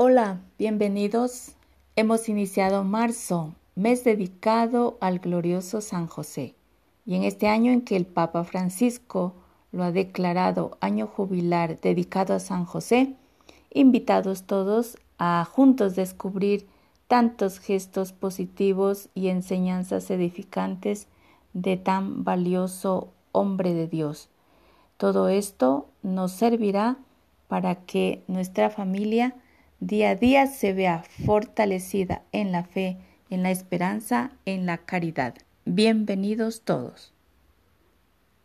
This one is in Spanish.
Hola, bienvenidos. Hemos iniciado marzo, mes dedicado al glorioso San José. Y en este año en que el Papa Francisco lo ha declarado año jubilar dedicado a San José, invitados todos a juntos descubrir tantos gestos positivos y enseñanzas edificantes de tan valioso hombre de Dios. Todo esto nos servirá para que nuestra familia día a día se vea fortalecida en la fe, en la esperanza, en la caridad. Bienvenidos todos.